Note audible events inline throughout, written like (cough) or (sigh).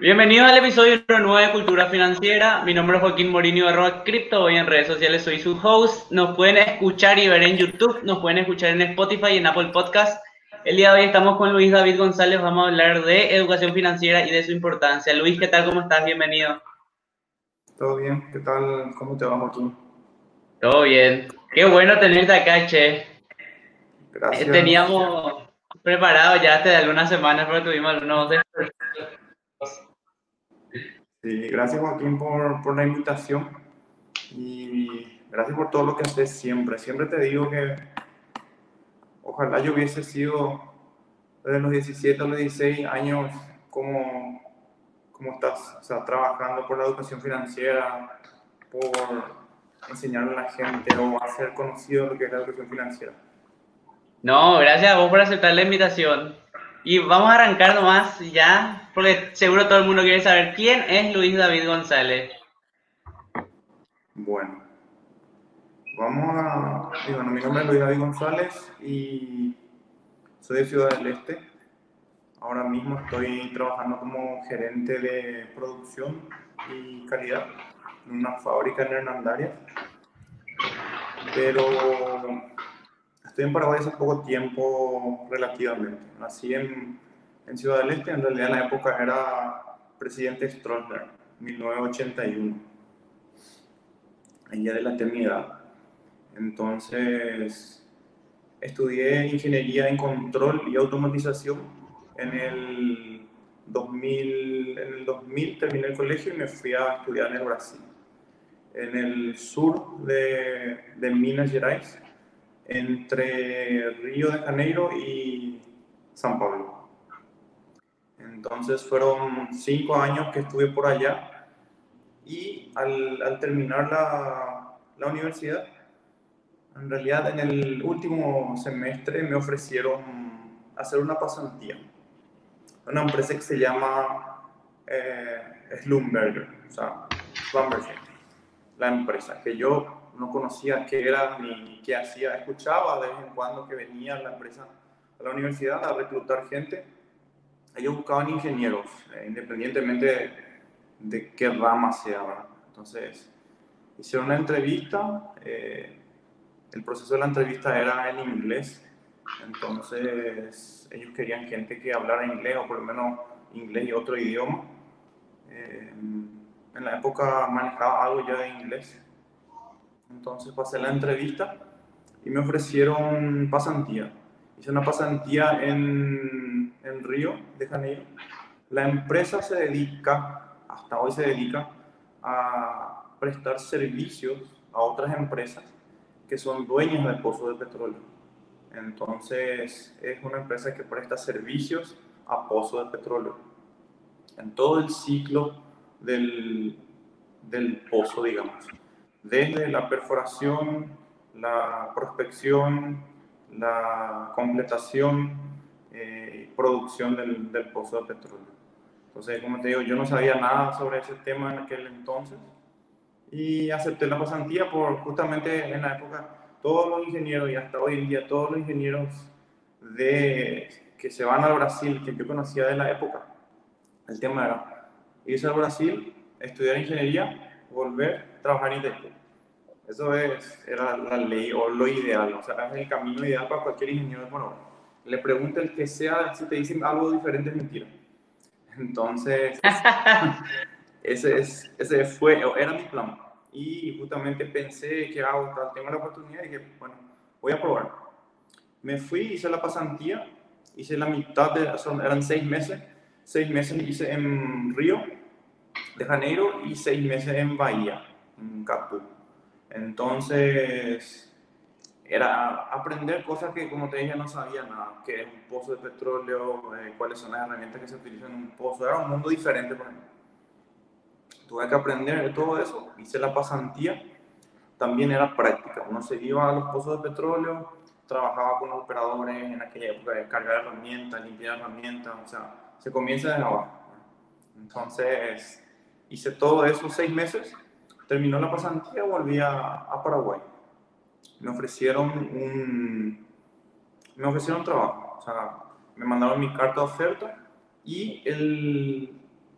Bienvenidos al episodio número 9 de Cultura Financiera. Mi nombre es Joaquín Morini arroba Cripto. Hoy en redes sociales soy su host. Nos pueden escuchar y ver en YouTube, nos pueden escuchar en Spotify y en Apple Podcast. El día de hoy estamos con Luis David González. Vamos a hablar de educación financiera y de su importancia. Luis, ¿qué tal? ¿Cómo estás? Bienvenido. Todo bien. ¿Qué tal? ¿Cómo te va, Joaquín? Todo bien. Qué bueno tenerte acá, che. Gracias. teníamos preparado ya hace algunas semanas, pero tuvimos algunos Sí, gracias Joaquín por, por, la invitación y gracias por todo lo que haces siempre. Siempre te digo que ojalá yo hubiese sido desde los 17 a los 16 años como, como estás, o sea, trabajando por la educación financiera, por enseñarle a la gente o hacer conocido lo que es la educación financiera. No, gracias a vos por aceptar la invitación. Y vamos a arrancar nomás ya, porque seguro todo el mundo quiere saber quién es Luis David González. Bueno, vamos a... Bueno, mi nombre es Luis David González y soy de Ciudad del Este. Ahora mismo estoy trabajando como gerente de producción y calidad en una fábrica en Hernandarias. Pero Estoy en Paraguay hace poco tiempo relativamente. Nací en, en Ciudad del Este, en realidad en la época era presidente Stroessner, 1981. Ahí ya delaté mi edad. Entonces, estudié ingeniería en control y automatización. En el 2000, en el 2000 terminé el colegio y me fui a estudiar en el Brasil. En el sur de, de Minas Gerais, entre Río de Janeiro y San Pablo. Entonces fueron cinco años que estuve por allá y al, terminar la, la, universidad, en realidad en el último semestre me ofrecieron hacer una pasantía. Una empresa que se llama eh, Slumberger, o sea, Slumberger, la empresa, que yo no conocía qué era ni qué hacía. Escuchaba de vez en cuando que venía la empresa a la universidad a reclutar gente. Ellos buscaban ingenieros, eh, independientemente de, qué rama sea. Entonces, hicieron una entrevista. Eh, el proceso de la entrevista era en inglés. Entonces, ellos querían gente que hablara inglés o por lo menos inglés y otro idioma. Eh, en la época manejaba algo ya de inglés entonces pasé la entrevista y me ofrecieron pasantía. Hice una pasantía en, en Río de Janeiro. La empresa se dedica, hasta hoy se dedica, a prestar servicios a otras empresas que son dueñas de pozos de petróleo. Entonces es una empresa que presta servicios a pozos de petróleo. En todo el ciclo del, del pozo, digamos desde la perforación, la prospección, la completación eh, y producción del, del, pozo de petróleo. Entonces, como te digo, yo no sabía nada sobre ese tema en aquel entonces y acepté la pasantía por justamente en la época todos los ingenieros y hasta hoy en día todos los ingenieros de, que se van al Brasil, que yo conocía de la época, el tema era irse al Brasil, estudiar ingeniería, volver trabajar en IT. Eso es, era la ley o lo ideal, o sea, es el camino ideal para cualquier ingeniero. Bueno, le pregunta el que sea, si te dicen algo diferente es mentira. Entonces, (laughs) ese, es, ese fue, era mi plan. Y justamente pensé que hago, ah, tengo la oportunidad y dije, bueno, voy a probar. Me fui, hice la pasantía, hice la mitad de, eran seis meses, seis meses hice en Río de Janeiro y seis meses en Bahía en Capu. Entonces, era aprender cosas que, como te dije, no sabía nada, que es un pozo de petróleo, eh, cuáles son las herramientas que se utilizan en un pozo, era un mundo diferente para mí. Tuve que aprender todo eso, hice la pasantía, también era práctica, uno se iba a los pozos de petróleo, trabajaba con los operadores en aquella época de cargar herramientas, limpiar herramientas, o sea, se comienza desde abajo. Entonces, hice todo eso seis meses Terminó la pasantía, volví a, Paraguay. Me ofrecieron un, me ofrecieron trabajo, o sea, me mandaron mi carta de oferta y el,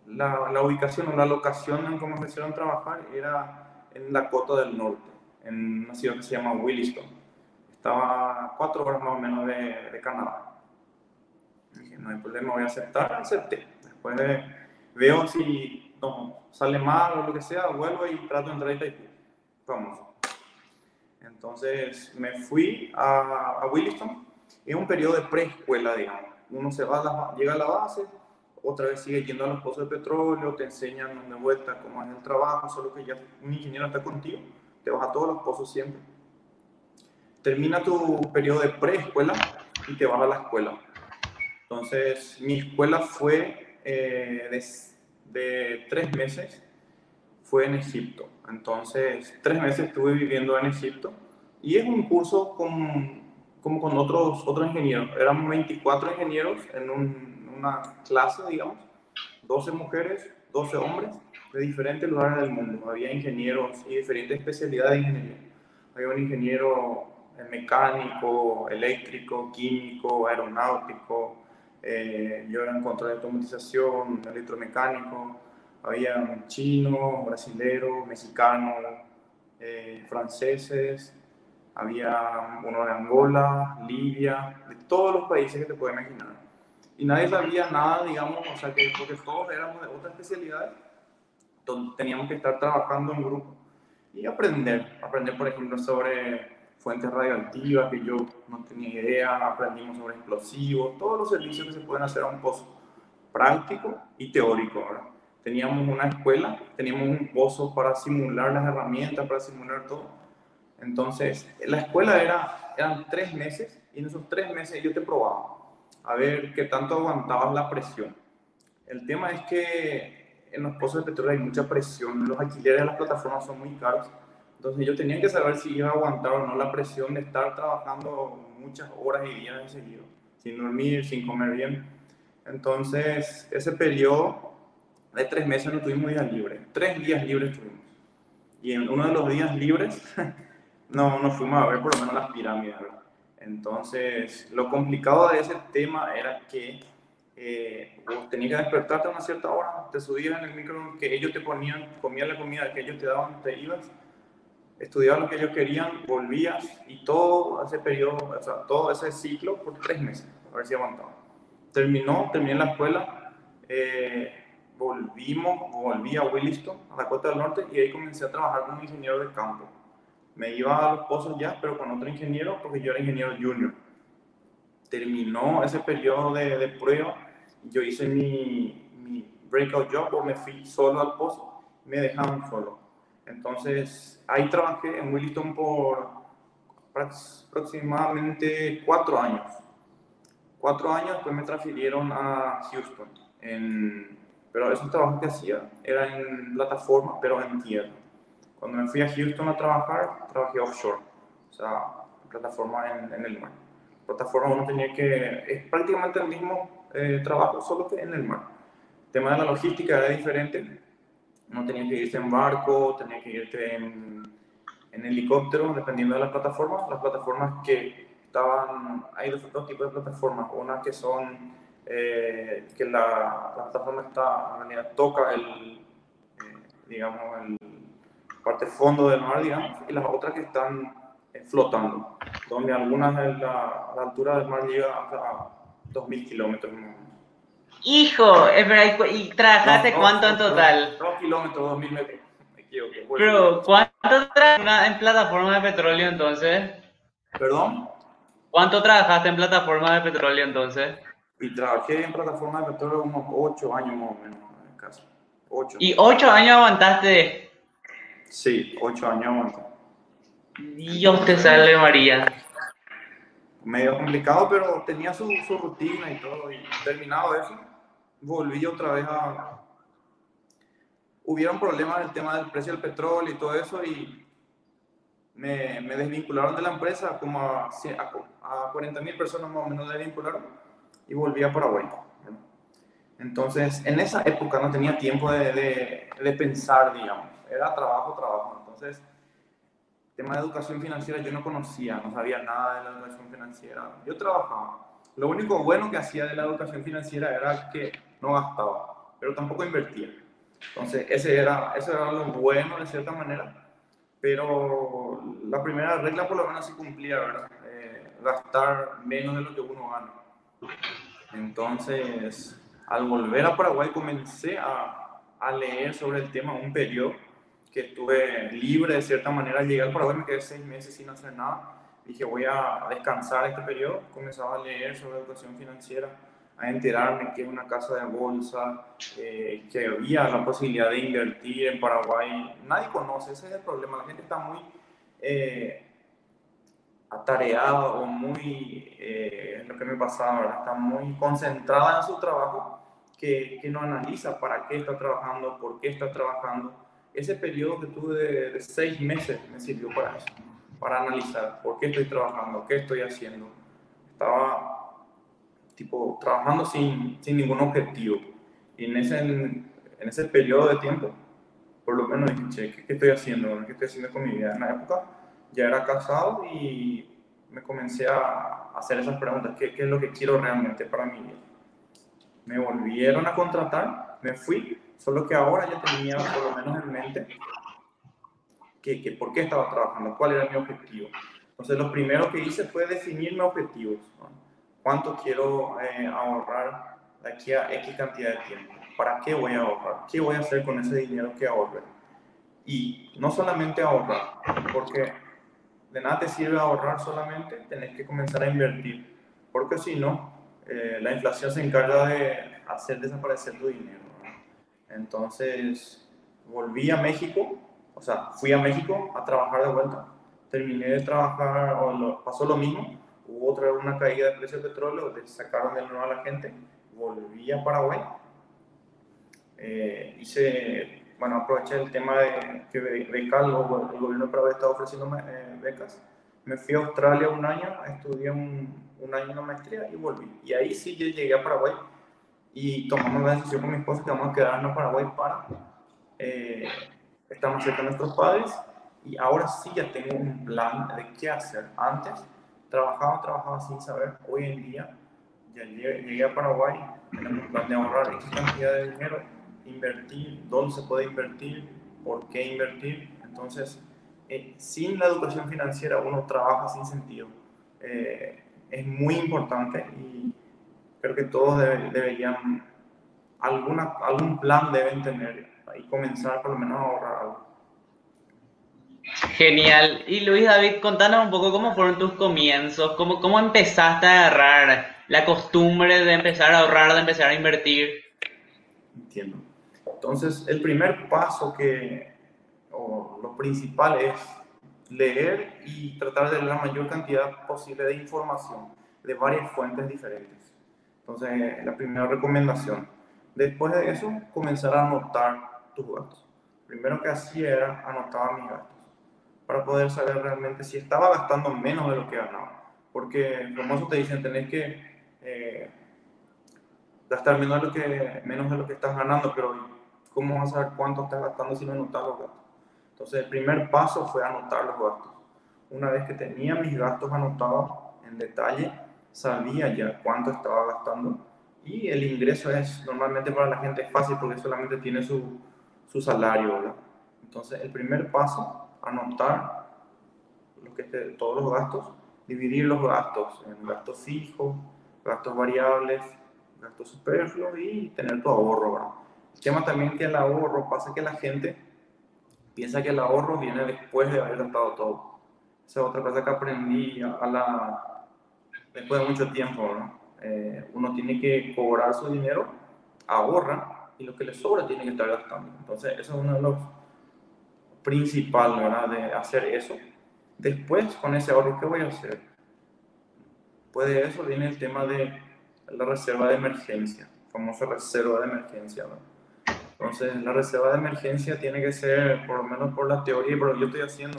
la, la, ubicación o la locación en cómo me hicieron trabajar era en Dakota del Norte, en una ciudad que se llama Williston. Estaba a cuatro horas más o menos de, de Canadá. Dije, no hay problema, voy a aceptar, acepté. Después veo si no, sale mal o lo que sea, vuelvo y trato de entrar a Taipei. Vamos. Entonces me fui a, a Williston en un periodo de preescuela, digamos. Uno se va llega a la base, otra vez sigue yendo a los pozos de petróleo, te enseñan de vuelta cómo es el trabajo, solo que ya un ingeniero está contigo, te vas a todos los pozos siempre. Termina tu periodo de preescuela y te vas a la escuela. Entonces, mi escuela fue eh, de, de, tres meses, fue en Egipto. Entonces, tres meses estuve viviendo en Egipto y es un curso con, como con otros, otros ingenieros. Éramos 24 ingenieros en un, una clase, digamos, 12 mujeres, 12 hombres de diferentes lugares del mundo. Había ingenieros y diferentes especialidades de ingeniería. Había un ingeniero mecánico, eléctrico, químico, aeronáutico, eh, yo era en control de automatización, electromecánico, había chinos, brasileros, mexicanos, eh, franceses, había uno de Angola, Libia, de todos los países que te puedes imaginar. Y nadie sabía nada, digamos, o sea, que porque todos éramos de otra especialidad, teníamos que estar trabajando en grupo y aprender, aprender, por ejemplo, sobre fuentes radioactivas que yo no tenía idea, aprendimos sobre explosivos, todos los servicios que se pueden hacer a un pozo práctico y teórico. Teníamos una escuela, teníamos un pozo para simular las herramientas, para simular todo. Entonces, la escuela era, eran tres meses y en esos tres meses yo te probaba a ver qué tanto aguantabas la presión. El tema es que en los pozos de petróleo hay mucha presión, los alquileres de las plataformas son muy caros entonces yo tenía que saber si iba a aguantar o no la presión de estar trabajando muchas horas y días de seguido, sin dormir, sin comer bien. Entonces ese periodo de tres meses no tuvimos días libres, tres días libres tuvimos. Y en uno de los días libres (laughs) no, nos fuimos a ver por lo menos las pirámides. Entonces lo complicado de ese tema era que eh, tenías que despertarte a una cierta hora, te subías en el micro que ellos te ponían, comías la comida que ellos te daban, te ibas estudiabas lo que ellos querían, volvías y todo ese periodo, o sea, todo ese ciclo por tres meses, a ver si aguantaba. Terminó, terminé la escuela, eh, volvimos, volví a Williston, a la costa del norte, y ahí comencé a trabajar como ingeniero de campo. Me iba a los pozos ya, pero con otro ingeniero, porque yo era ingeniero junior. Terminó ese periodo de, de prueba, yo hice mi, mi breakout job, o me fui solo al pozo, me dejaron solo entonces, ahí trabajé en Williston por aproximadamente cuatro años. Cuatro años, después me transfirieron a Houston. En, pero esos trabajos que hacía eran en plataforma, pero en tierra. Cuando me fui a Houston a trabajar, trabajé offshore, o sea, plataforma en, en el mar. Plataforma uno tenía que, es prácticamente el mismo eh, trabajo, solo que en el mar. El tema de la logística era diferente, no tenía que irse en barco, tenía que irte en, en helicóptero, dependiendo de las plataformas. Las plataformas que estaban, hay dos, tipos de plataformas, unas que son, eh, que la, la, plataforma está, toca el, eh, digamos, el parte fondo del mar, digamos, y las otras que están eh, flotando, donde algunas de la, la, altura del mar llega hasta 2.000 kilómetros Hijo, ¿y trabajaste cuánto en total? Dos kilómetros, dos mil metros. Pero, ¿cuánto trabajaste en plataforma de petróleo entonces? ¿Perdón? ¿Cuánto trabajaste en plataforma de petróleo entonces? Y trabajé en plataforma de petróleo unos ocho años más o menos, en casa. Ocho. ¿Y ocho años aguantaste? Sí, ocho años aguanté. Dios te salve María medio complicado, pero tenía su, su, rutina y todo. Y terminado eso, volví otra vez a... Hubieron problemas el tema del precio del petróleo y todo eso y me, me desvincularon de la empresa, como a, a, 40 mil personas más o menos desvincularon y volví a Paraguay. Entonces, en esa época no tenía tiempo de, de, de pensar, digamos. Era trabajo, trabajo. Entonces, tema de educación financiera yo no conocía, no sabía nada de la educación financiera. Yo trabajaba. Lo único bueno que hacía de la educación financiera era que no gastaba. pero tampoco invertía. Entonces, ese era, eso era lo bueno de cierta manera, pero la primera regla por lo menos sí cumplía, ¿verdad? Eh, gastar menos de lo que uno gana. Entonces, al volver a Paraguay comencé a, leer sobre el tema un periodo que estuve libre de cierta manera. Llegué al Paraguay, me quedé seis meses sin hacer nada. Dije, voy a descansar este periodo. Comenzaba a leer sobre educación financiera, a enterarme que es una casa de bolsa, eh, que había la posibilidad de invertir en Paraguay. Nadie conoce, ese es el problema. La gente está muy eh, atareada o muy, eh, lo que me pasaba, está muy concentrada en su trabajo que, que no analiza para qué está trabajando, por qué está trabajando ese periodo que tuve de, seis meses me sirvió para eso, para analizar por qué estoy trabajando, qué estoy haciendo. Estaba tipo trabajando sin, sin ningún objetivo. Y en ese, en, ese periodo de tiempo, por lo menos dije, che, ¿qué, estoy haciendo? ¿Qué estoy haciendo con mi vida? En la época ya era casado y me comencé a hacer esas preguntas, ¿qué, qué es lo que quiero realmente para mi vida? Me volvieron a contratar, me fui Solo que ahora ya tenía por lo menos en mente que, que por qué estaba trabajando, cuál era mi objetivo. Entonces, lo primero que hice fue definirme objetivos. ¿Cuánto quiero eh, ahorrar de aquí a X cantidad de tiempo? ¿Para qué voy a ahorrar? ¿Qué voy a hacer con ese dinero que ahorre? Y no solamente ahorrar, porque de nada te sirve ahorrar solamente, tenés que comenzar a invertir, porque si no, eh, la inflación se encarga de hacer desaparecer tu dinero. Entonces volví a México, o sea, fui a México a trabajar de vuelta. Terminé de trabajar, o pasó lo mismo, hubo otra una caída de precio del petróleo, sacaron de nuevo a la gente, volví a Paraguay. Eh, hice, bueno, aproveché el tema de que becal, el gobierno de Paraguay estaba ofreciendo eh, becas. Me fui a Australia un año, estudié un, un año en maestría y volví. Y ahí sí llegué a Paraguay y tomamos la decisión con mi esposa que vamos a quedarnos en Paraguay para eh, estar más cerca de nuestros padres y ahora sí ya tengo un plan de qué hacer. Antes trabajaba, trabajaba sin saber, hoy en día llegué, a Paraguay, tenemos de ahorrar X cantidad de dinero, invertir, dónde se puede invertir, por qué invertir. Entonces, eh, sin la educación financiera uno trabaja sin sentido. Eh, es muy importante y creo que todos deberían, alguna, algún plan deben tener y comenzar por lo menos a ahorrar algo. Genial. Y Luis David, contanos un poco cómo fueron tus comienzos, cómo, cómo empezaste a agarrar la costumbre de empezar a ahorrar, de empezar a invertir. Entiendo. Entonces, el primer paso que, o lo principal es leer y tratar de leer la mayor cantidad posible de información de varias fuentes diferentes. Entonces, la primera recomendación. Después de eso, comenzar a anotar tus gastos. Primero que hacía era anotar mis gastos para poder saber realmente si estaba gastando menos de lo que ganaba. Porque famosos te dicen, tenés que eh, gastar menos de, lo que, menos de lo que estás ganando, pero ¿cómo vas a saber cuánto estás gastando si no anotas los gastos? Entonces, el primer paso fue anotar los gastos. Una vez que tenía mis gastos anotados en detalle, sabía ya cuánto estaba gastando y el ingreso es normalmente para la gente fácil porque solamente tiene su, su salario, ¿verdad? Entonces el primer paso, anotar todos los gastos, dividir los gastos en gastos fijos, gastos variables, gastos superfluos y tener tu ahorro, ¿verdad? El tema también que el ahorro pasa que la gente piensa que el ahorro viene después de haber gastado todo. Esa es otra cosa que aprendí a la, después de mucho tiempo, eh, uno tiene que cobrar su dinero, ahorra y lo que le sobra tiene que estar gastando. Entonces, eso es uno de los principales, ¿verdad? De hacer eso. Después, con ese ahorro, ¿qué voy a hacer? Pues de eso viene el tema de la reserva de emergencia, famosa reserva de emergencia, Entonces, la reserva de emergencia tiene que ser, por lo menos por la teoría, pero yo estoy haciendo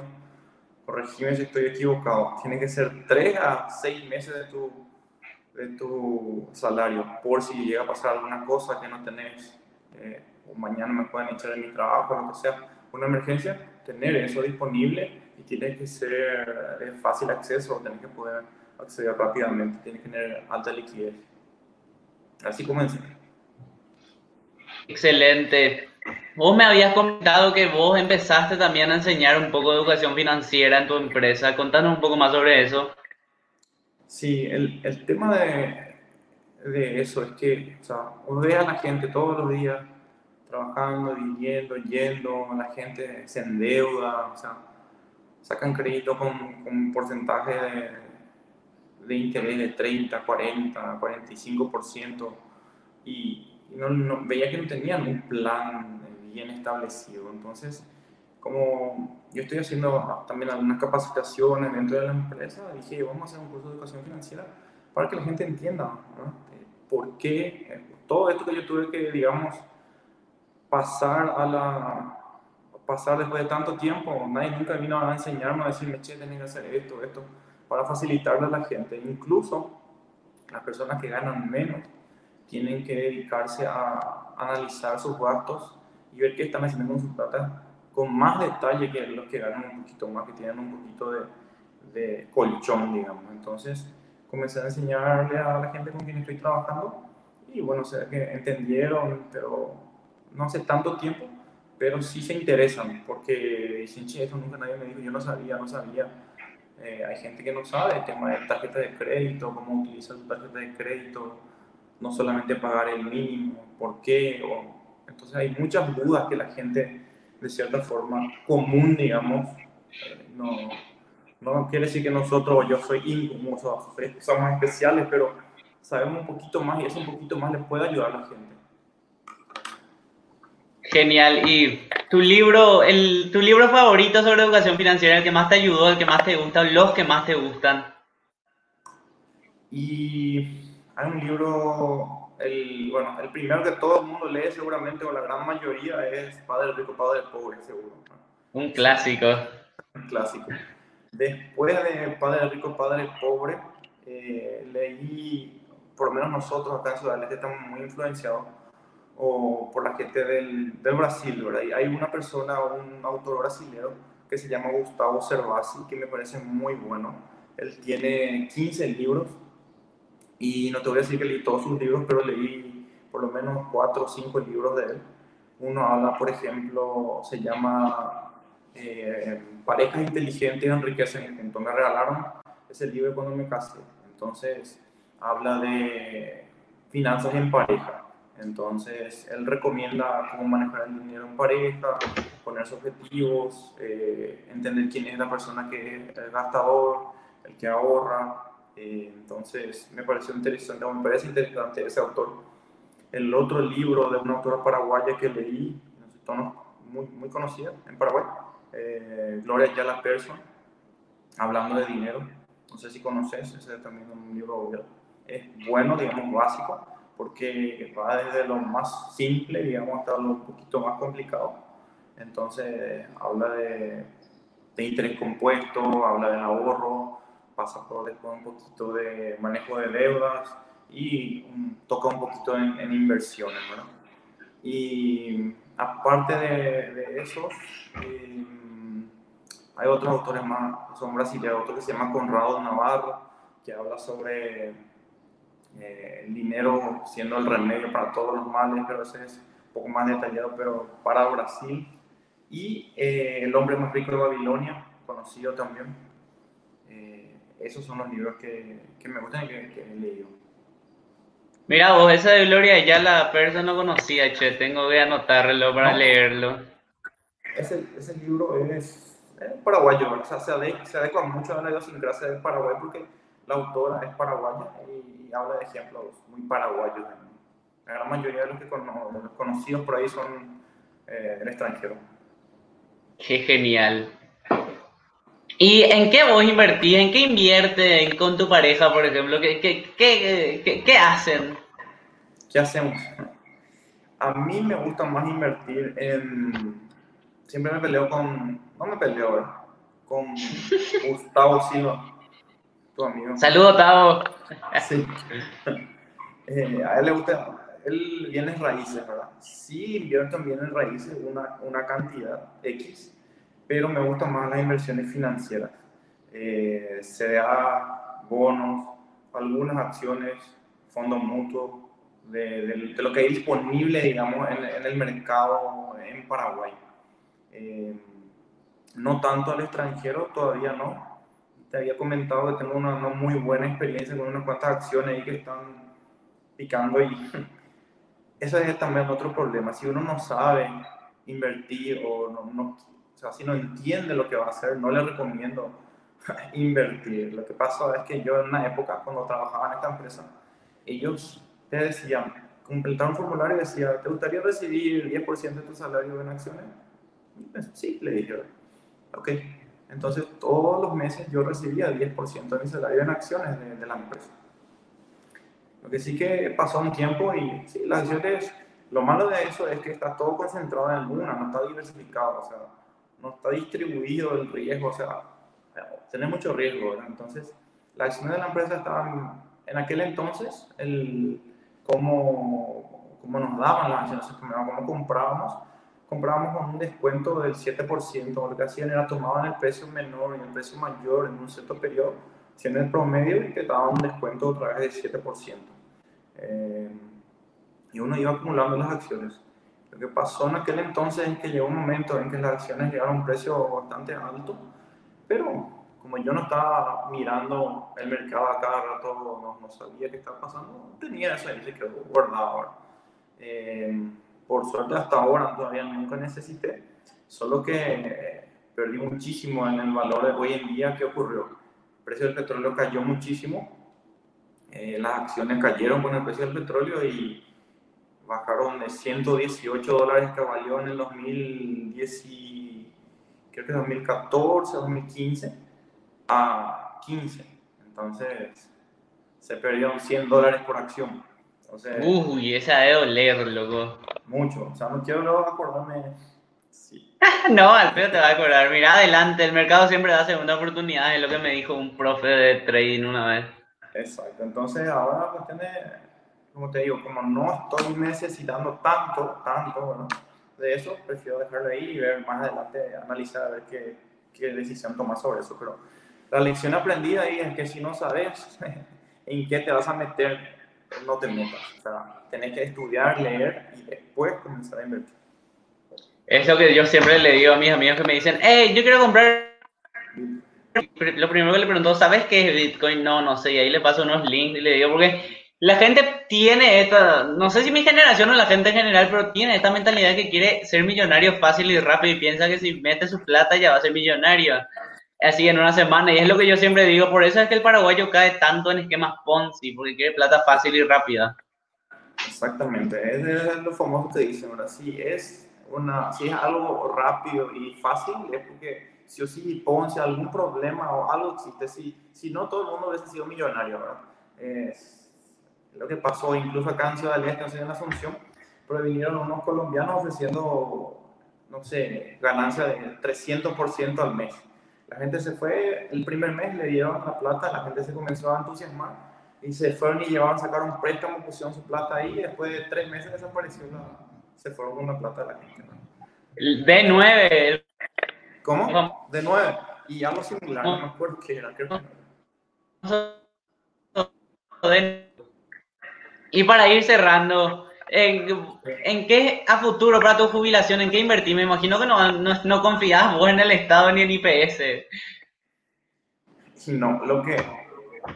corregime si estoy equivocado, tiene que ser 3 a 6 meses de tu, de tu salario, por si llega a pasar alguna cosa que no tenés, eh, o mañana me pueden echar de mi trabajo, lo que sea, una emergencia, tener eso disponible y tiene que ser de fácil acceso, tiene que poder acceder rápidamente, tiene que tener alta liquidez. Así comencé. Excelente. Vos me habías comentado que vos empezaste también a enseñar un poco de educación financiera en tu empresa. Contanos un poco más sobre eso. Sí, el, el tema de, de, eso es que, o sea, ve a la gente todos los días trabajando, viviendo, yendo, la gente se endeuda, o sea, sacan crédito con, con un porcentaje de, de, interés de 30, 40, 45% y, no, veía que no tenían un plan bien establecido. Entonces, como yo estoy haciendo también algunas capacitaciones dentro de la empresa, dije, vamos a hacer un curso de educación financiera para que la gente entienda eh, por qué eh, todo esto que yo tuve que, digamos, pasar a la pasar después de tanto tiempo, nadie nunca vino a enseñarme a decirme, che, tenés que hacer esto, esto, para facilitarle a la gente. Incluso las personas que ganan menos tienen que dedicarse a analizar sus gastos y ver qué están haciendo con su plata con más detalle que los que ganan un poquito más, que tienen un poquito de, de colchón, digamos. Entonces, comencé a enseñarle a la gente con quien estoy trabajando y bueno, sé que entendieron, pero no hace tanto tiempo, pero sí se interesan porque dicen, che, eso nunca nadie me dijo, yo no sabía, no sabía. Eh, hay gente que no sabe el tema de tarjeta de crédito, cómo utilizar su tarjeta de crédito, no solamente pagar el mínimo, por qué, o entonces hay muchas dudas que la gente, de cierta forma, común, digamos, eh, no, no quiere decir que nosotros, yo soy incómodo, somos especiales, pero sabemos un poquito más y eso un poquito más les puede ayudar a la gente. Genial. ¿Y tu libro, el, tu libro favorito sobre educación financiera, el que más te ayudó, el que más te gusta, los que más te gustan? Y hay un libro el, bueno, el primero que todo el mundo lee seguramente, o la gran mayoría, es Padre Rico, Padre Pobre, seguro. Un clásico. Un clásico. Después de Padre Rico, Padre Pobre, eh, leí, por lo menos nosotros acá en Ciudad estamos muy influenciados o por la gente del, del Brasil, ¿verdad? Y hay una persona, un autor brasileño que se llama Gustavo Cervasi, que me parece muy bueno. Él tiene 15 libros y no te voy a decir que leí todos sus libros, pero leí por lo menos cuatro o cinco libros de él. Uno habla, por ejemplo, se llama eh, Parejas inteligentes enriquecen juntos. Me regalaron ese libro cuando me casé. Entonces, habla de finanzas en pareja. Entonces, él recomienda cómo manejar el dinero en pareja, ponerse objetivos, eh, entender quién es la persona que es el gastador, el que ahorra, eh, entonces me pareció interesante, me parece interesante ese autor. El otro libro de una autora paraguaya que leí, muy, muy conocida en Paraguay, eh, Gloria Yala Persson, hablando de dinero. No sé si conoces, ese es también un libro es bueno, digamos, básico, porque va desde lo más simple, digamos, hasta lo un poquito más complicado. Entonces, habla de, de interés compuesto, habla del ahorro, pasa por después un poquito de manejo de deudas y toca un poquito en, inversiones, ¿verdad? Y aparte de, de eso, eh, hay otros autores más, son brasileños, otro que se llama Conrado Navarro, que habla sobre eh, el dinero siendo el remedio para todos los males, pero ese es un poco más detallado, pero para Brasil. Y eh, El hombre más rico de Babilonia, conocido también, esos son los libros que, que me gustan y que, que, he leído. Mira vos, esa de Gloria ya la persona no conocía, che, tengo que anotarlo para leerlo. Ese, ese libro es, es paraguayo, o sea, se, adecua, mucho a la idiosincrasia del Paraguay porque la autora es paraguaya y habla de ejemplos muy paraguayos. La gran mayoría de los, que los conocidos por ahí son eh, del extranjero. Qué genial. ¿Y en qué vos invertís? ¿En qué inviertes con tu pareja, por ejemplo? ¿Qué, qué, qué, qué, hacen? ¿Qué hacemos? (laughs) A mí me gusta más invertir en... Siempre me peleo con... No me peleo, ¿eh? Con (laughs) Gustavo Silva, tu amigo. Saludos, Tavo. Sí. (laughs) Eh, a él le gusta... Él viene en raíces, ¿verdad? Sí, invierto también en raíces una, una cantidad X pero me gustan más las inversiones financieras. Eh, CDA, bonos, algunas acciones, fondos mutuos, de, lo que hay disponible, digamos, en, el mercado en Paraguay. Eh, no tanto al extranjero, todavía no. Te había comentado que tengo una, muy buena experiencia con unas cuantas acciones ahí que están picando y (laughs) ese es también otro problema. Si uno no sabe invertir o no, no, o sea, si no entiende lo que va a hacer, no le recomiendo (laughs) invertir. Lo que pasa es que yo en una época, cuando trabajaba en esta empresa, ellos te decían, completar un formulario y decía, ¿te gustaría recibir 10% de tu salario en acciones? Pues, sí, le dije, ok. Entonces, todos los meses yo recibía 10% de mi salario en acciones de, la empresa. Lo que sí que pasó un tiempo y sí, las acciones, lo malo de eso es que está todo concentrado en una, no está diversificado, o sea, no está distribuido el riesgo, o sea, tiene mucho riesgo, Entonces, las acciones de la empresa estaban, en aquel entonces, el, cómo, cómo nos daban las acciones, cómo comprábamos, comprábamos con un descuento del 7%, lo que hacían era tomaban el precio menor y el precio mayor en un cierto periodo, siendo el promedio y te daban un descuento otra vez del 7%. Eh, y uno iba acumulando las acciones. Lo que pasó en aquel entonces es que llegó un momento en que las acciones llegaron a un precio bastante alto, pero como yo no estaba mirando el mercado a cada rato, no, sabía qué estaba pasando, tenía eso ahí, se quedó guardado. Eh, por suerte hasta ahora todavía nunca necesité, solo que perdí muchísimo en el valor de hoy en día. ¿Qué ocurrió? El precio del petróleo cayó muchísimo, eh, las acciones cayeron con el precio del petróleo y bajaron de 118 dólares que valió en el 2010, creo que 2014, 2015 a 15. Entonces, se perdieron 100 dólares por acción. Entonces, Uy, esa de doler, loco. Mucho. O sea, no quiero luego acordarme. Sí. (laughs) no, Alfredo te va a acordar. Mira, adelante, el mercado siempre da segunda oportunidad, es lo que me dijo un profe de trading una vez. Exacto. Entonces, ahora pues tiene, como te digo, como no estoy necesitando tanto, tanto, bueno, de eso, prefiero dejarlo ahí y ver más adelante, analizar a ver qué, qué decisión tomar sobre eso. Pero la lección aprendida ahí es que si no sabes (laughs) en qué te vas a meter, no te metas. O sea, tenés que estudiar, leer y después comenzar a invertir. Es lo que yo siempre le digo a mis amigos que me dicen, hey, yo quiero comprar... Lo primero que le pregunto, ¿sabes qué es Bitcoin? No, no sé. Y ahí le paso unos links y le digo, porque la gente tiene esta, no sé si mi generación o la gente en general, pero tiene esta mentalidad que quiere ser millonario fácil y rápido y piensa que si mete su plata ya va a ser millonario así en una semana. Y es lo que yo siempre digo, por eso es que el paraguayo cae tanto en esquemas Ponzi, porque quiere plata fácil y rápida. Exactamente, es lo famoso que dicen, ahora si es, una, si es algo rápido y fácil, es porque si o sí Ponzi, algún problema o algo existe, si, si no todo el mundo hubiese sido millonario, ¿verdad? Es lo que pasó incluso acá en Ciudad del Este, en Asunción, pero vinieron unos colombianos ofreciendo, no sé, ganancia de 300% al mes la gente se fue, el primer mes le dieron la plata, la gente se comenzó a entusiasmar y se fueron y llevaban, sacaron un préstamo, pusieron su plata ahí y después de tres meses desapareció la, se fueron con la plata de la gente. El B9. ¿Cómo? De 9. Y algo similar, no me acuerdo qué era. Creo que... Y para ir cerrando, ¿En, qué a futuro para tu jubilación, en qué invertir? Me imagino que no, no, no confías vos en el Estado ni en IPS. No, lo que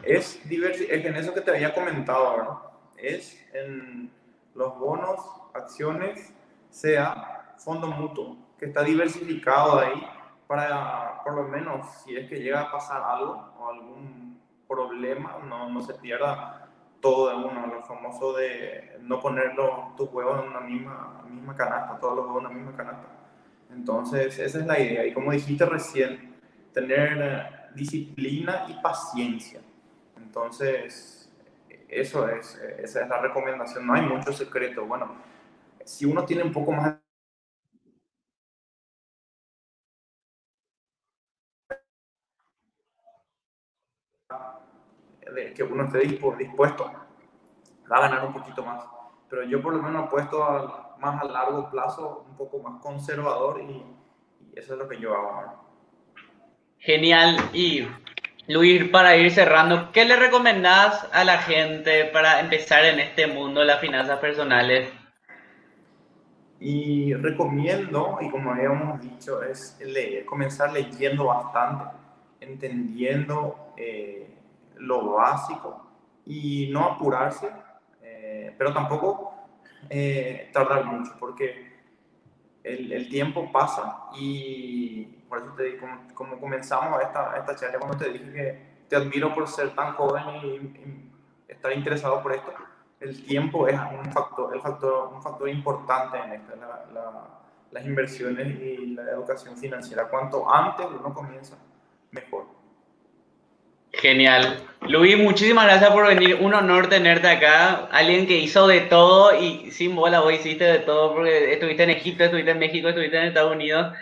es, es en eso que te había comentado, ¿verdad? Es en los bonos, acciones, sea fondo mutuo, que está diversificado ahí para, por lo menos, si es que llega a pasar algo o algún problema, no, no se pierda todo de uno, lo famoso de no poner tus huevos en una misma, misma canasta, todos los huevos en la misma canasta. Entonces, esa es la idea. Y como dijiste recién, tener disciplina y paciencia. Entonces, eso es, esa es la recomendación. No hay mucho secreto. Bueno, si uno tiene un poco más de que uno esté dispuesto, va a ganar un poquito más. Pero yo por lo menos he puesto más a largo plazo, un poco más conservador y, eso es lo que yo hago Genial. Y Luis, para ir cerrando, ¿qué le recomendás a la gente para empezar en este mundo de las finanzas personales? Y recomiendo, y como habíamos dicho, es leer, comenzar leyendo bastante, entendiendo eh, lo básico y no apurarse, eh, pero tampoco eh, tardar mucho, porque el, el, tiempo pasa y por eso te como, como comenzamos esta, esta charla, cuando te dije que te admiro por ser tan joven y, estar interesado por esto, el tiempo es un factor, el factor, un factor importante en esto, las inversiones y la educación financiera. Cuanto antes uno comienza, mejor. Genial. Luis, muchísimas gracias por venir. Un honor tenerte acá. Alguien que hizo de todo y sin bola vos hiciste de todo porque estuviste en Egipto, estuviste en México, estuviste en Estados Unidos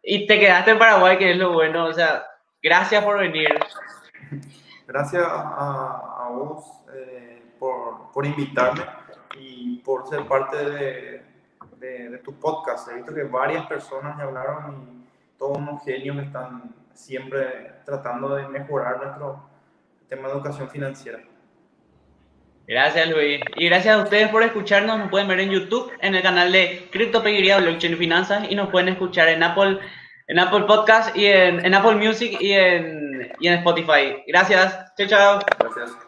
y te quedaste en Paraguay, que es lo bueno. O sea, gracias por venir. Gracias a, vos eh, por, por, invitarme y por ser parte de, de, tu podcast. He visto que varias personas me hablaron y todos unos genios que están siempre tratando de mejorar nuestro tema de educación financiera. Gracias Luis. Y gracias a ustedes por escucharnos. Nos pueden ver en YouTube, en el canal de Criptopeguería, Blockchain y Finanzas y nos pueden escuchar en Apple, en Apple Podcast y en, en Apple Music y en, y en Spotify. Gracias. Chao, chao. Gracias.